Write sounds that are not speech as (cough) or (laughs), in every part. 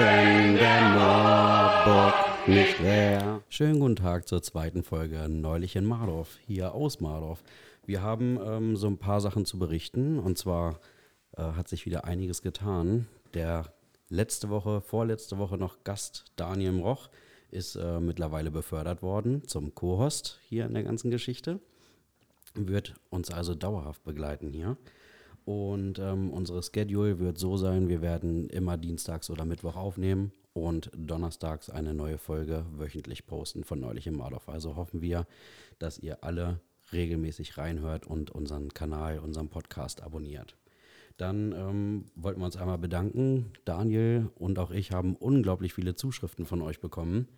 wenn der Marburg nicht wär. Schönen guten Tag zur zweiten Folge Neulich in Mardorf, hier aus Mardorf. Wir haben ähm, so ein paar Sachen zu berichten und zwar äh, hat sich wieder einiges getan. Der letzte Woche, vorletzte Woche noch Gast Daniel Roch ist äh, mittlerweile befördert worden zum Co-Host hier in der ganzen Geschichte. Wird uns also dauerhaft begleiten hier. Und ähm, unsere Schedule wird so sein, wir werden immer dienstags oder Mittwoch aufnehmen und donnerstags eine neue Folge wöchentlich posten von Neulich im Mardorf. Also hoffen wir, dass ihr alle regelmäßig reinhört und unseren Kanal, unseren Podcast abonniert. Dann ähm, wollten wir uns einmal bedanken. Daniel und auch ich haben unglaublich viele Zuschriften von euch bekommen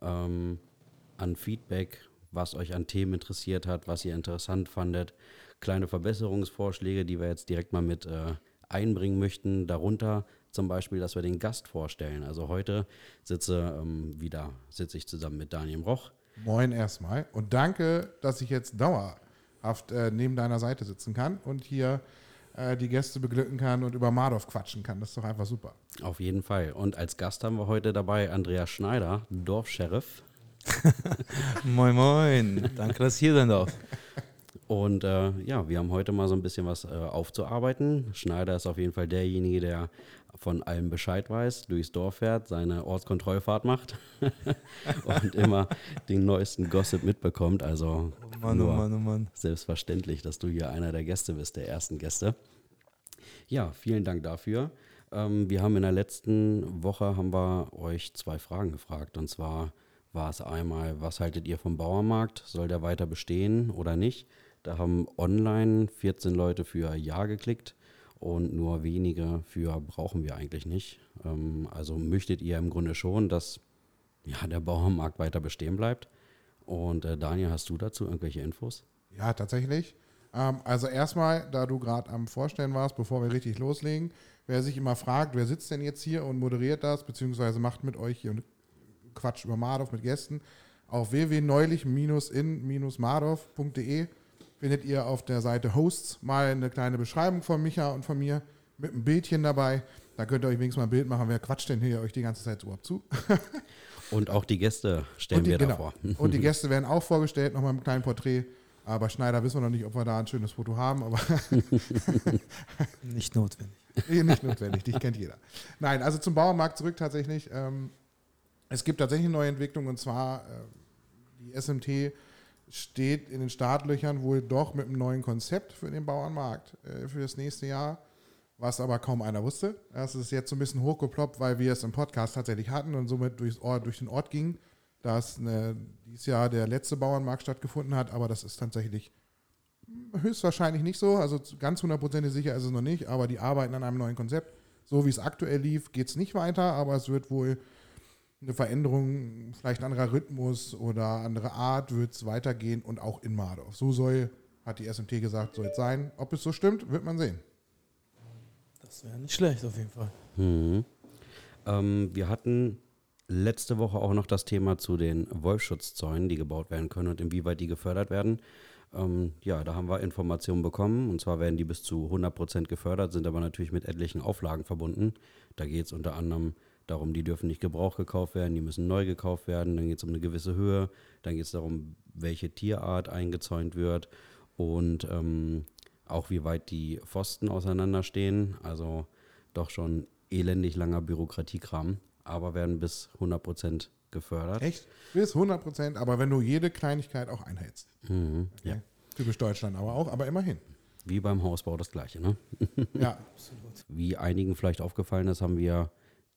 ähm, an Feedback, was euch an Themen interessiert hat, was ihr interessant fandet kleine Verbesserungsvorschläge, die wir jetzt direkt mal mit äh, einbringen möchten. Darunter zum Beispiel, dass wir den Gast vorstellen. Also heute sitze ähm, wieder sitze ich zusammen mit Daniel Roch. Moin erstmal und danke, dass ich jetzt dauerhaft äh, neben deiner Seite sitzen kann und hier äh, die Gäste beglücken kann und über Mardorf quatschen kann. Das ist doch einfach super. Auf jeden Fall. Und als Gast haben wir heute dabei Andreas Schneider, Dorfsheriff. (laughs) moin, moin. Danke, dass ich hier sein darf. Und äh, ja, wir haben heute mal so ein bisschen was äh, aufzuarbeiten. Schneider ist auf jeden Fall derjenige, der von allem Bescheid weiß, durchs Dorf fährt, seine Ortskontrollfahrt macht (laughs) und immer den neuesten Gossip mitbekommt. Also oh Mann, oh nur oh Mann, oh Mann. selbstverständlich, dass du hier einer der Gäste bist, der ersten Gäste. Ja, vielen Dank dafür. Ähm, wir haben in der letzten Woche haben wir euch zwei Fragen gefragt. Und zwar war es einmal, was haltet ihr vom Bauernmarkt? Soll der weiter bestehen oder nicht? Da haben online 14 Leute für Ja geklickt und nur wenige für brauchen wir eigentlich nicht. Ähm, also möchtet ihr im Grunde schon, dass ja, der Bauernmarkt weiter bestehen bleibt. Und äh, Daniel, hast du dazu irgendwelche Infos? Ja, tatsächlich. Ähm, also erstmal, da du gerade am Vorstellen warst, bevor wir richtig loslegen, wer sich immer fragt, wer sitzt denn jetzt hier und moderiert das, beziehungsweise macht mit euch hier Quatsch über Mardorf mit Gästen, auf www.neulich-in-mardorf.de findet ihr auf der Seite Hosts mal eine kleine Beschreibung von Micha und von mir mit einem Bildchen dabei. Da könnt ihr euch wenigstens mal ein Bild machen. Wer quatscht denn hier euch die ganze Zeit überhaupt zu? (laughs) und auch die Gäste stellen die, wir genau. davor. (laughs) und die (laughs) Gäste werden auch vorgestellt, nochmal im kleinen Porträt. Aber Schneider wissen wir noch nicht, ob wir da ein schönes Foto haben, aber nicht notwendig. nicht notwendig, dich kennt jeder. Nein, also zum Bauernmarkt zurück tatsächlich. Ähm, es gibt tatsächlich eine neue Entwicklung und zwar äh, die SMT steht in den Startlöchern wohl doch mit einem neuen Konzept für den Bauernmarkt äh, für das nächste Jahr, was aber kaum einer wusste. Das ist jetzt so ein bisschen hochgeploppt, weil wir es im Podcast tatsächlich hatten und somit durchs Ort, durch den Ort ging, dass eine, dieses Jahr der letzte Bauernmarkt stattgefunden hat, aber das ist tatsächlich höchstwahrscheinlich nicht so. Also ganz hundertprozentig sicher ist es noch nicht, aber die arbeiten an einem neuen Konzept. So wie es aktuell lief, geht es nicht weiter, aber es wird wohl eine Veränderung, vielleicht ein anderer Rhythmus oder andere Art wird es weitergehen und auch in Mardorf. So soll, hat die SMT gesagt, soll es sein. Ob es so stimmt, wird man sehen. Das wäre nicht schlecht auf jeden Fall. Mhm. Ähm, wir hatten letzte Woche auch noch das Thema zu den Wolfschutzzäunen, die gebaut werden können und inwieweit die gefördert werden. Ähm, ja, da haben wir Informationen bekommen und zwar werden die bis zu 100 Prozent gefördert, sind aber natürlich mit etlichen Auflagen verbunden. Da geht es unter anderem darum, die dürfen nicht Gebrauch gekauft werden, die müssen neu gekauft werden. Dann geht es um eine gewisse Höhe, dann geht es darum, welche Tierart eingezäunt wird und ähm, auch wie weit die Pfosten auseinanderstehen. Also doch schon elendig langer Bürokratiekram, aber werden bis 100 Prozent gefördert. Echt? Bis 100 Prozent, aber wenn du jede Kleinigkeit auch einhältst. Mhm, okay. ja. Typisch Deutschland aber auch, aber immerhin. Wie beim Hausbau das Gleiche, ne? Ja, absolut. (laughs) Wie einigen vielleicht aufgefallen ist, haben wir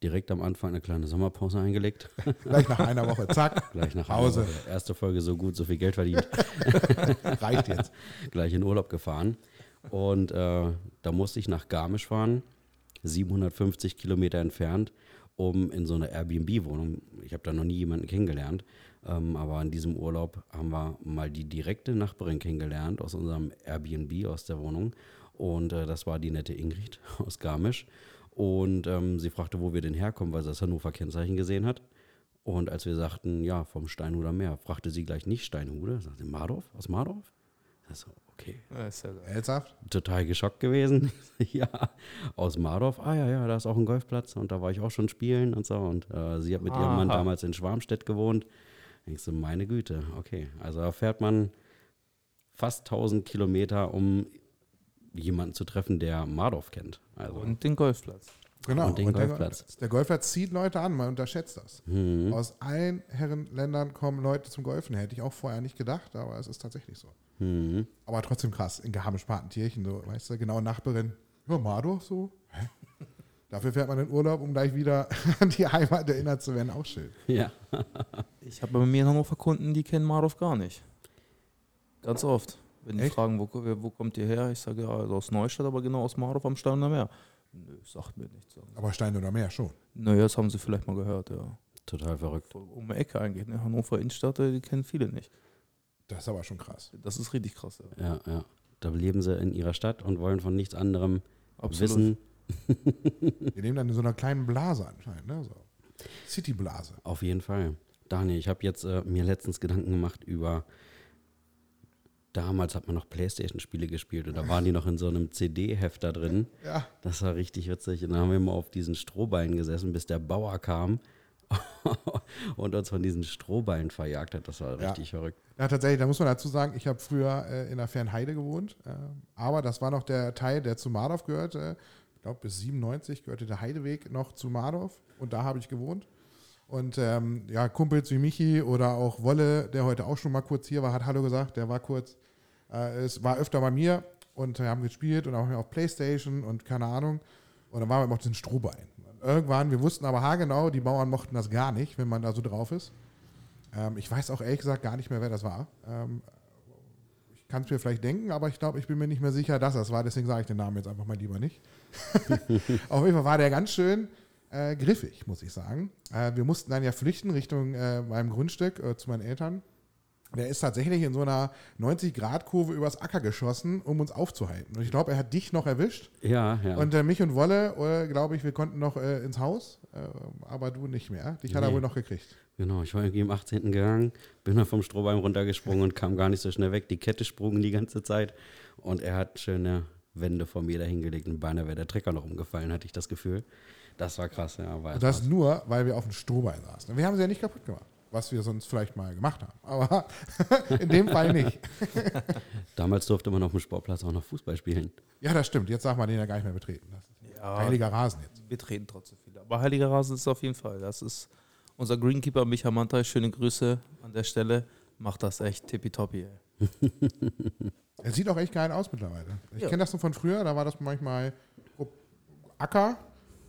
direkt am Anfang eine kleine Sommerpause eingelegt. (laughs) Gleich nach einer Woche, zack. Gleich nach Hause. Einer Woche. Erste Folge so gut, so viel Geld verdient. (laughs) Reicht jetzt. (laughs) Gleich in Urlaub gefahren. Und äh, da musste ich nach Garmisch fahren, 750 Kilometer entfernt, um in so eine Airbnb-Wohnung, ich habe da noch nie jemanden kennengelernt, ähm, aber in diesem Urlaub haben wir mal die direkte Nachbarin kennengelernt aus unserem Airbnb, aus der Wohnung. Und äh, das war die nette Ingrid aus Garmisch. Und ähm, sie fragte, wo wir denn herkommen, weil sie das Hannover Kennzeichen gesehen hat. Und als wir sagten, ja, vom Steinhuder Meer, fragte sie gleich nicht Steinhude, sagte Mardorf, aus Mardorf? So, okay. Ernsthaft? Total geschockt gewesen. (laughs) ja, aus Mardorf. Ah ja, ja, da ist auch ein Golfplatz und da war ich auch schon spielen und so. Und äh, sie hat mit ihrem Mann Aha. damals in Schwarmstedt gewohnt. Ich so, meine Güte, okay. Also da fährt man fast 1000 Kilometer, um jemanden zu treffen, der Mardorf kennt. Also, Und den Golfplatz. Genau. Und den der, Golfplatz. der Golfplatz zieht Leute an, man unterschätzt das. hm, Aus allen Herrenländern kommen Leute zum Golfen. Hätte ich auch vorher nicht gedacht, aber es ist tatsächlich so. hm. Aber trotzdem krass, in Garmisch-Partenkirchen, so, weißt du, genau Nachbarin. Ja, Mardorf so. Hä? Dafür fährt man in Urlaub, um gleich wieder (laughs) an die Heimat erinnert zu werden. Auch schön. Ja, Ich habe bei mir in Hannover Kunden, die kennen Marov gar nicht. Ganz oft. Wenn die Echt? fragen, wo, wo kommt ihr her? Ich sage ja, also aus Neustadt, aber genau aus Marov am Steiner Meer. Nö, sagt mir nichts. Aber Stein oder Meer schon. Naja, das haben sie vielleicht mal gehört, ja. total verrückt. Um die Ecke eigentlich. Ne? Hannover Innenstadt, äh, die kennen viele nicht. Das ist aber schon krass. Das ist richtig krass. Ja. Ja, ja. Da leben sie in ihrer Stadt und wollen von nichts anderem wissen. (laughs) Wir leben dann in so einer kleinen Blase anscheinend, ne? So. City-Blase. Auf jeden Fall. Daniel, ich habe jetzt äh, mir letztens Gedanken gemacht über. Damals hat man noch Playstation-Spiele gespielt und da waren die noch in so einem CD-Hefter drin. Ja. Das war richtig witzig. Und dann haben wir immer auf diesen Strohballen gesessen, bis der Bauer kam (laughs) und uns von diesen Strohballen verjagt hat. Das war Ja. richtig verrückt. Ja, tatsächlich, da muss man dazu sagen, ich habe früher äh, in der Fernheide gewohnt, äh, aber das war noch der Teil, der zu Mardorf gehörte. Ich glaube, bis 97 gehörte der Heideweg noch zu Mardorf und da habe ich gewohnt. Und ähm, ja, Kumpels wie Michi oder auch Wolle, der heute auch schon mal kurz hier war, hat Hallo gesagt, der war kurz, es war öfter bei mir und wir haben gespielt und auch auf Playstation und keine Ahnung. Und dann waren wir immer auf den Strohballen. Irgendwann, wir wussten aber haargenau, die Bauern mochten das gar nicht, wenn man da so drauf ist. Ähm, ich weiß auch ehrlich gesagt gar nicht mehr, wer das war. Ähm, ich kann es mir vielleicht denken, aber ich glaube, ich bin mir nicht mehr sicher, dass das war. Deswegen sage ich den Namen jetzt einfach mal lieber nicht. (laughs) Auf jeden Fall war der ganz schön äh, griffig, muss ich sagen. Äh, wir mussten dann ja flüchten Richtung äh, meinem Grundstück äh, zu meinen Eltern. Der ist tatsächlich in so einer 90-Grad-Kurve übers Acker geschossen, um uns aufzuhalten. Und ich glaube, er hat dich noch erwischt. Ja, ja. Und äh, mich und Wolle, äh, glaube ich, wir konnten noch äh, ins Haus, äh, aber du nicht mehr. Dich hat er Nee. wohl noch gekriegt. Genau, ich war irgendwie im 18. gegangen, bin dann vom Strohballen runtergesprungen und kam gar nicht so schnell weg. Die Kette sprung die ganze Zeit und er hat schöne Wände vor mir dahingelegt und beinahe wäre der Trecker noch umgefallen, hatte ich das Gefühl. Das war krass, ja. War Und das nur, weil wir auf dem Strohbein saßen. Und Wir haben sie ja nicht kaputt gemacht, was wir sonst vielleicht mal gemacht haben. Aber (laughs) in dem Fall nicht. (laughs) Damals durfte man auf dem Sportplatz auch noch Fußball spielen. Ja, das stimmt. Jetzt darf man den ja gar nicht mehr betreten. Ja, heiliger Rasen jetzt. wir treten trotzdem viele. Aber Heiliger Rasen ist es auf jeden Fall. Das ist unser Greenkeeper Micha Mantai. Schöne Grüße an der Stelle. Macht das echt tippitoppi. ey. (laughs) Er sieht auch echt geil aus mittlerweile. Ich Ja. kenne das noch von früher, da war das manchmal Acker,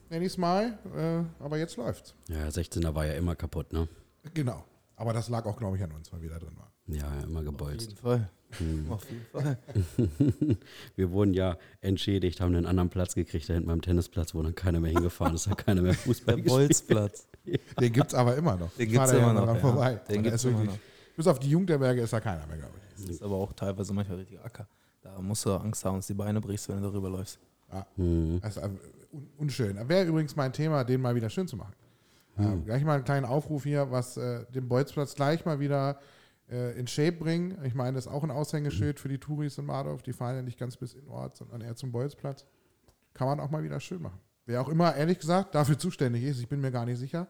nenne ich es mal. Äh, aber jetzt läuft's. Ja, 16er war ja immer kaputt, ne? Genau. Aber das lag auch, glaube ich, an uns, weil wir da drin waren. Ja, immer Auf gebolzt. jeden Fall. Auf jeden Fall. (laughs) Wir wurden ja entschädigt, haben einen anderen Platz gekriegt, da hinten beim Tennisplatz, wo dann keiner mehr hingefahren ist, hat keiner mehr (laughs) Fußball Der. Bolzplatz. (laughs) Den gibt es aber immer noch. Den da ja immer noch, ja. Vorbei. Den da gibt's immer wirklich- noch. Bis auf die Jugendherberge ist da keiner mehr, glaube ich. Das ist aber auch teilweise manchmal richtig Acker. Da musst du Angst haben, dass die Beine brichst, wenn du darüber läufst. Ja. Hm. Das ist äh, un unschön. Wäre übrigens mein Thema, den mal wieder schön zu machen. Ähm, gleich mal einen kleinen Aufruf hier, was äh, den Bolzplatz gleich mal wieder äh, in Shape bringen. Ich meine, das ist auch ein Aushängeschild für die Touris in Mardorf. Die fahren ja nicht ganz bis in Ort, sondern eher zum Bolzplatz. Kann man auch mal wieder schön machen. Wer auch immer, ehrlich gesagt, dafür zuständig ist, ich bin mir gar nicht sicher.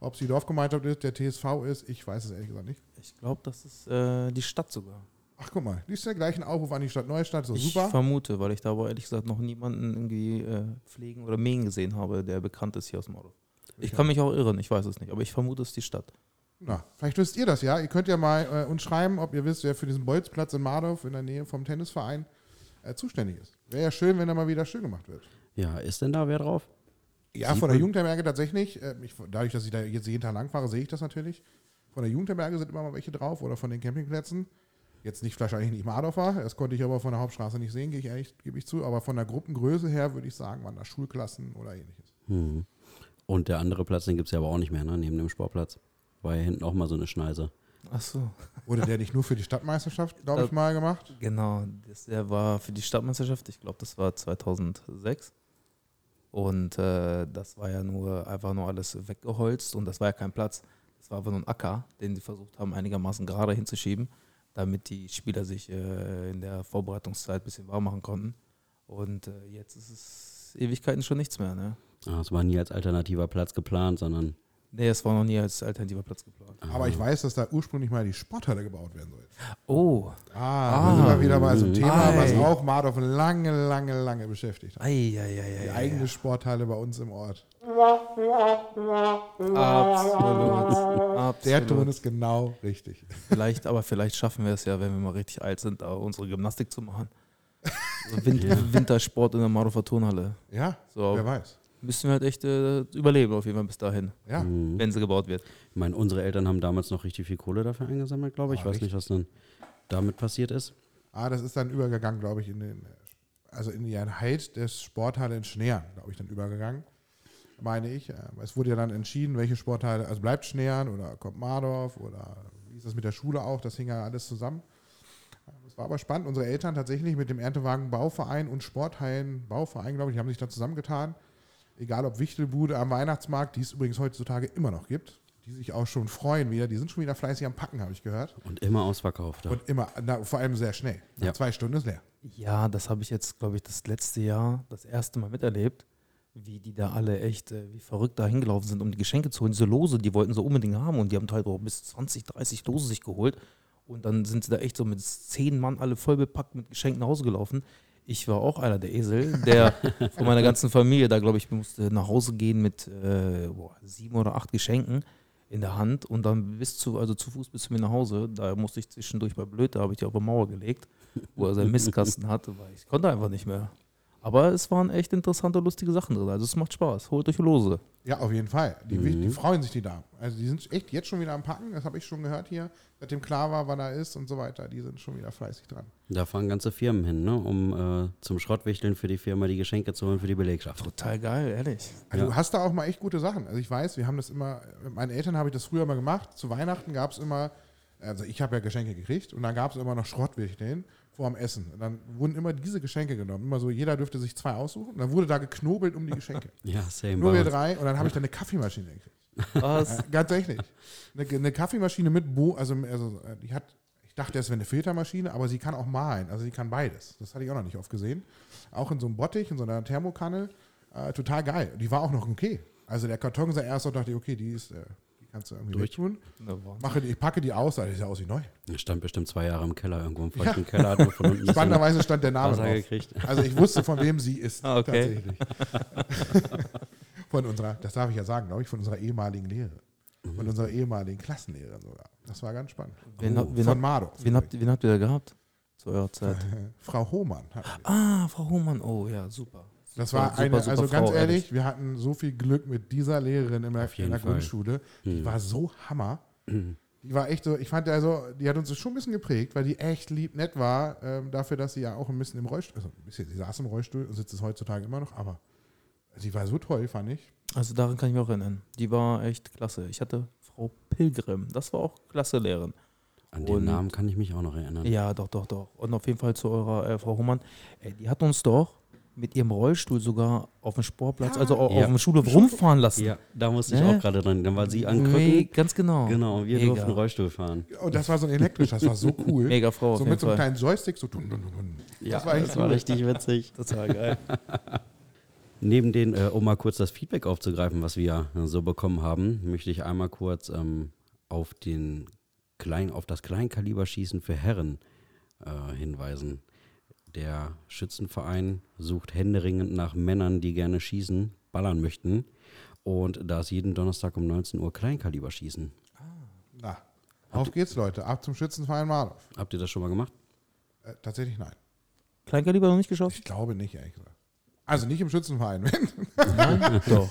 Ob es die Dorfgemeinschaft ist, der TSV ist, ich weiß es ehrlich gesagt nicht. Ich glaube, das ist äh, die Stadt sogar. Ach, guck mal, liest ja gleich einen Aufruf an die Stadt Neustadt, so ich super. vermute, weil ich da aber ehrlich gesagt noch niemanden irgendwie äh, pflegen oder mähen gesehen habe, der bekannt ist hier aus Mordor. Ich kann mich auch irren, ich weiß es nicht, aber ich vermute, es ist die Stadt. Na, vielleicht wisst ihr das ja. Ihr könnt ja mal äh, uns schreiben, ob ihr wisst, wer für diesen Bolzplatz in Mardorf in der Nähe vom Tennisverein äh, zuständig ist. Wäre ja schön, wenn er mal wieder schön gemacht wird. Ja, ist denn da wer drauf? Ja, Sieht von der Jugendherberge tatsächlich. Äh, ich, dadurch, dass ich da jetzt jeden Tag lang fahre, sehe ich das natürlich. Von der Jugendherberge sind immer mal welche drauf oder von den Campingplätzen. Jetzt nicht wahrscheinlich nicht Mardorfer, das konnte ich aber von der Hauptstraße nicht sehen, gehe ich ehrlich, gebe ich zu. Aber von der Gruppengröße her würde ich sagen, waren da Schulklassen oder ähnliches. Hm. Und der andere Platz, den gibt es ja aber auch nicht mehr, ne? neben dem Sportplatz. War ja hinten auch mal so eine Schneise. Ach so. Wurde der nicht nur für die Stadtmeisterschaft, glaube ich, Äh, mal gemacht? Genau, das, der war für die Stadtmeisterschaft, ich glaube, das war 2006. Und äh, das war ja nur einfach nur alles weggeholzt und das war ja kein Platz. Das war einfach nur ein Acker, den sie versucht haben, einigermaßen gerade hinzuschieben. damit die Spieler sich äh, in der Vorbereitungszeit ein bisschen warm machen konnten. Und äh, jetzt ist es Ewigkeiten schon nichts mehr. Ne? Ah, Es war nie als alternativer Platz geplant, sondern Nee, es war noch nie als alternativer Platz geplant. Aber ich weiß, dass da ursprünglich mal die Sporthalle gebaut werden soll. Oh, Ah, da sind wir wieder bei so einem Thema, Ei. was auch Mardorf lange, lange, lange beschäftigt hat. Die Eieieiei. eigene Sporthalle bei uns im Ort. Absolut. Der Ton ist genau richtig. Vielleicht, aber vielleicht schaffen wir es ja, wenn wir mal richtig alt sind, unsere Gymnastik zu machen. (laughs) So. Wintersport in der Mardorfer Turnhalle. Ja, So, wer weiß. Müssen wir halt echt äh, überleben auf jeden Fall bis dahin, Ja, Mhm. wenn sie gebaut wird. Ich meine, unsere Eltern haben damals noch richtig viel Kohle dafür eingesammelt, glaube ich. Ich Ah, weiß nicht, was dann damit passiert ist. ah, das ist dann übergegangen, glaube ich, in den, also in die Einheit des Sporthalle in Schneern, glaube ich, dann übergegangen. Meine ich. Äh, Es wurde ja dann entschieden, welche Sporthalle, also bleibt Schneern oder kommt Mardorf oder wie ist das mit der Schule auch, das hing ja alles zusammen. Das war aber spannend. Unsere Eltern tatsächlich mit dem Erntewagen Bauverein und Sporthallen Bauverein, glaube ich, haben sich da zusammengetan. Egal ob Wichtelbude am Weihnachtsmarkt, die es übrigens heutzutage immer noch gibt, die sich auch schon freuen wieder. Die sind schon wieder fleißig am Packen, habe ich gehört. Und immer ausverkauft. Ja. Und immer, na, vor allem sehr schnell. Nach Ja. zwei Stunden ist leer. Ja, das habe ich jetzt, glaube ich, das letzte Jahr das erste Mal miterlebt, wie die da alle echt äh, wie verrückt da hingelaufen sind, um die Geschenke zu holen. Diese Lose, die wollten so unbedingt haben und die haben teilweise auch bis 20, 30 Lose sich geholt. Und dann sind sie da echt so mit zehn Mann alle voll bepackt mit Geschenken nach Hause gelaufen. Ich war auch einer der Esel, der (laughs) von meiner ganzen Familie da, glaube ich, musste nach Hause gehen mit äh, boah, sieben oder acht Geschenken in der Hand und dann bis zu, also zu Fuß bis zu mir nach Hause. Da musste ich zwischendurch bei Blöd, da habe ich die auf die Mauer gelegt, wo er seinen Mistkasten hatte, weil ich konnte einfach nicht mehr. Aber es waren echt interessante, lustige Sachen drin. Also es macht Spaß. Holt euch Lose. Ja, auf jeden Fall. Die, Mhm. die freuen sich, die da. Also die sind echt jetzt schon wieder am Packen. Das habe ich schon gehört hier. Seitdem klar war, wann er ist und so weiter. Die sind schon wieder fleißig dran. Da fahren ganze Firmen hin, ne? um äh, zum Schrottwichteln für die Firma die Geschenke zu holen für die Belegschaft. Total geil, ehrlich. Also Ja. du hast da auch mal echt gute Sachen. Also ich weiß, wir haben das immer, mit meinen Eltern habe ich das früher mal gemacht. Zu Weihnachten gab es immer, also ich habe ja Geschenke gekriegt und dann gab es immer noch Schrottwichteln vor dem Essen. Und dann wurden immer diese Geschenke genommen. Immer so, jeder dürfte sich zwei aussuchen. Und dann wurde da geknobelt um die Geschenke. (laughs) Ja, same. Nur wir drei. Und dann habe ich dann eine (laughs) Kaffeemaschine gekriegt. Was? Äh, ganz tatsächlich. Eine, eine Kaffeemaschine mit Bo, also, also die hat, ich dachte, es wäre eine Filtermaschine, aber sie kann auch mahlen. Also sie kann beides. Das hatte ich auch noch nicht oft gesehen. Auch in so einem Bottich, in so einer Thermokanne. Äh, total geil. Die war auch noch okay. Also der Karton sah erst so, dachte ich, okay, die ist, äh, kannst du irgendwie Durch. tun. Mache die, ich packe die aus, da sieht ja aus wie neu. Er stand bestimmt zwei Jahre im Keller, irgendwo im feuchten Keller, hat nur von unten ein (laughs) bisschen Spannenderweise stand der Name drauf. gekriegt. Also ich wusste, von wem sie ist. Ah, okay. Tatsächlich. (laughs) von unserer, das darf ich ja sagen, glaube ich, von unserer ehemaligen Lehrerin. Mhm. Von unserer ehemaligen Klassenlehrerin sogar. Das war ganz spannend. Wen, Oh, wen, von Mardorf. wen, habt, wen habt ihr da gehabt? Zu eurer Zeit. (laughs) Frau Hohmann. Ah, Frau Hohmann. Oh ja, super. Das war super, eine, super also ganz Frau, ehrlich, wir hatten so viel Glück mit dieser Lehrerin in der, in der. Grundschule. Die Hm. war so Hammer. (clears throat) Die war echt so, ich fand also, die hat uns schon ein bisschen geprägt, weil die echt lieb nett war, ähm, dafür, dass sie ja auch ein bisschen im Rollstuhl, also ein bisschen, sie saß im Rollstuhl und sitzt es heutzutage immer noch, aber sie war so toll, fand ich. Also daran kann ich mich auch erinnern. Die war echt klasse. Ich hatte Frau Pilgrim. Das war auch klasse Lehrerin. An den Und- Namen kann ich mich auch noch erinnern. Ja, doch, doch, doch. Und auf jeden Fall zu eurer äh, Frau Hohmann. Ey, die hat uns doch mit ihrem Rollstuhl sogar auf dem Sportplatz, Ja. also au- Ja. auf dem Schulhof rumfahren lassen. Ja, da musste ich Ne? auch gerade dran. Dann war sie an Me- Krücken. Ganz genau. Genau, und wir Mega. durften Rollstuhl fahren. Und das war so ein elektrisch, das war so (laughs) cool. Mega Frau. auf so jeden mit so einem kleinen Joystick, so dun, dun, dun, dun. Ja, Das war echt cool. richtig witzig. Total geil. (laughs) Neben den, äh, um mal kurz das Feedback aufzugreifen, was wir so bekommen haben, möchte ich einmal kurz ähm, auf, den Klein, auf das Kleinkaliberschießen für Herren äh, hinweisen. Der Schützenverein sucht händeringend nach Männern, die gerne schießen, ballern möchten. Und da ist jeden Donnerstag um 19 Uhr Kleinkaliberschießen. Na, auf geht's, Leute. Ab zum Schützenverein Mardorf. Habt ihr das schon mal gemacht? Äh, tatsächlich nein. Kleinkaliber noch nicht geschossen? Ich glaube nicht, ehrlich gesagt. Also nicht im Schützenverein. (laughs) Nein? doch.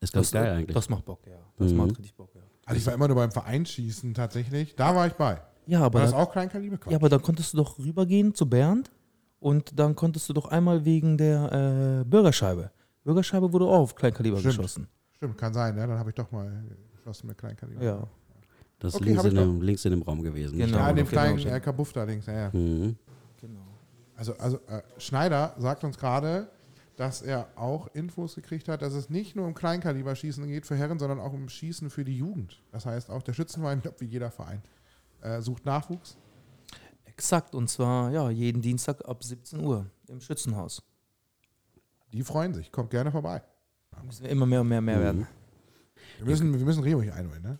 Ist ganz geil eigentlich. Das macht Bock, ja. Das Mhm. macht richtig Bock, ja. Also ich war immer nur beim Vereinsschießen tatsächlich. Da war ich bei. Ja, aber, War das da, auch Kleinkaliber? Ja, aber dann konntest du doch rübergehen zu Bernd und dann konntest du doch einmal wegen der äh, Bürgerscheibe. Bürgerscheibe wurde auch auf Kleinkaliber Stimmt. geschossen. Stimmt, kann sein, ja. Dann habe ich doch mal geschossen mit Kleinkaliber. Ja. Das ist Okay, links, in dem, links in dem Raum gewesen. Genau. Ja, in dem genau, kleinen stimmt. äh, Kabuff da links, ja, ja. Mhm. Genau. Also, also äh, Schneider sagt uns gerade, dass er auch Infos gekriegt hat, dass es nicht nur um Kleinkaliberschießen geht für Herren, sondern auch um Schießen für die Jugend. Das heißt, auch der Schützenverein, glaube, wie jeder Verein, äh, sucht Nachwuchs. Exakt, und zwar ja, jeden Dienstag ab 17 Uhr im Schützenhaus. Die freuen sich. Kommt gerne vorbei. Müssen wir immer mehr und mehr und mehr Mhm. werden. Wir müssen, wir müssen Rehburg einholen, ne?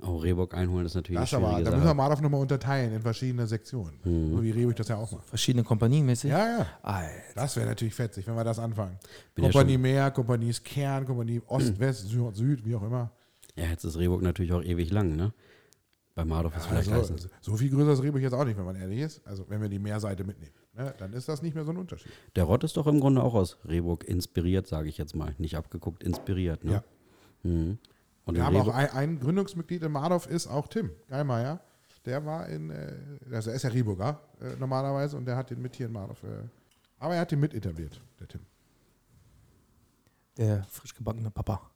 Oh, Rehbock einholen ist natürlich Das aber, da müssen wir Sache. Marov nochmal unterteilen in verschiedene Sektionen. Mhm. So wie Rehburg das ja auch macht. Verschiedene Kompanien mäßig. Ja, ja. Alter. Das wäre natürlich fetzig, wenn wir das anfangen. Bin ja Kompanie schon- Meer, Kompanie Kern, Kompanie Ost, West, Süd, Süd, wie auch immer. Ja, jetzt ist Rehbock natürlich auch ewig lang, ne? Bei Mardorf ist vielleicht Also, heißen. so viel größer ist Rehburg jetzt auch nicht, wenn man ehrlich ist. Also wenn wir die Meerseite mitnehmen, ne, dann ist das nicht mehr so ein Unterschied. Der Rott ist doch im Grunde auch aus Rehburg inspiriert, sage ich jetzt mal. Nicht abgeguckt, inspiriert, ne? Ja. Mhm. Und Wir haben auch Rehburg, ein, ein Gründungsmitglied in Mardorf ist auch Tim Geilmeier. Der war in, äh, also er ist ja Rehburger äh, normalerweise und der hat den mit hier in Mardorf. Äh, aber er hat den mit etabliert, der Tim. Der frisch gebackene Papa.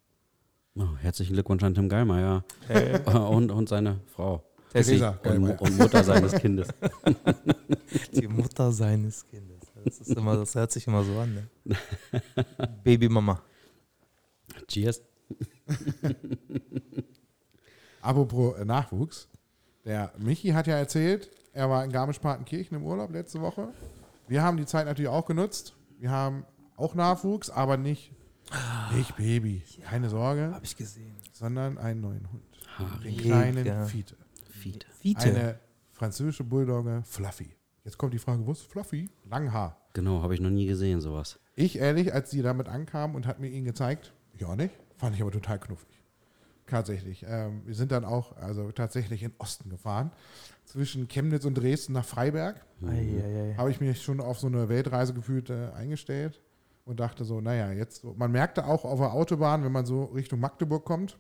Oh, herzlichen Glückwunsch an Tim Geilmeier Hey. (laughs) und, und seine Frau. Theresa Und, und Mutter seines Kindes. (laughs) die Mutter seines Kindes. Das, ist immer, das hört sich immer so an. Ne? Babymama. Cheers. (laughs) Apropos äh, Nachwuchs. Der Michi hat ja erzählt, er war in Garmisch-Partenkirchen im Urlaub letzte Woche. Wir haben die Zeit natürlich auch genutzt. Wir haben auch Nachwuchs, aber nicht, nicht Baby. Keine Sorge, Habe ich gesehen. sondern einen neuen Hund. Den Harry. kleinen Ja. Fiete. Fiete. Fiete. Eine französische Bulldogge Fluffy. Jetzt kommt die Frage, wo ist Fluffy? Langhaar. Genau, habe ich noch nie gesehen, sowas. Ich ehrlich, als die damit ankam und hat mir ihn gezeigt, ich auch nicht, fand ich aber total knuffig. Tatsächlich. Ähm, wir sind dann auch, also tatsächlich in Osten gefahren. Zwischen Chemnitz und Dresden nach Freiberg. Eieiei. Habe ich mich schon auf so eine Weltreise gefühlt äh, eingestellt und dachte so, naja, jetzt, man merkte auch auf der Autobahn, wenn man so Richtung Magdeburg kommt,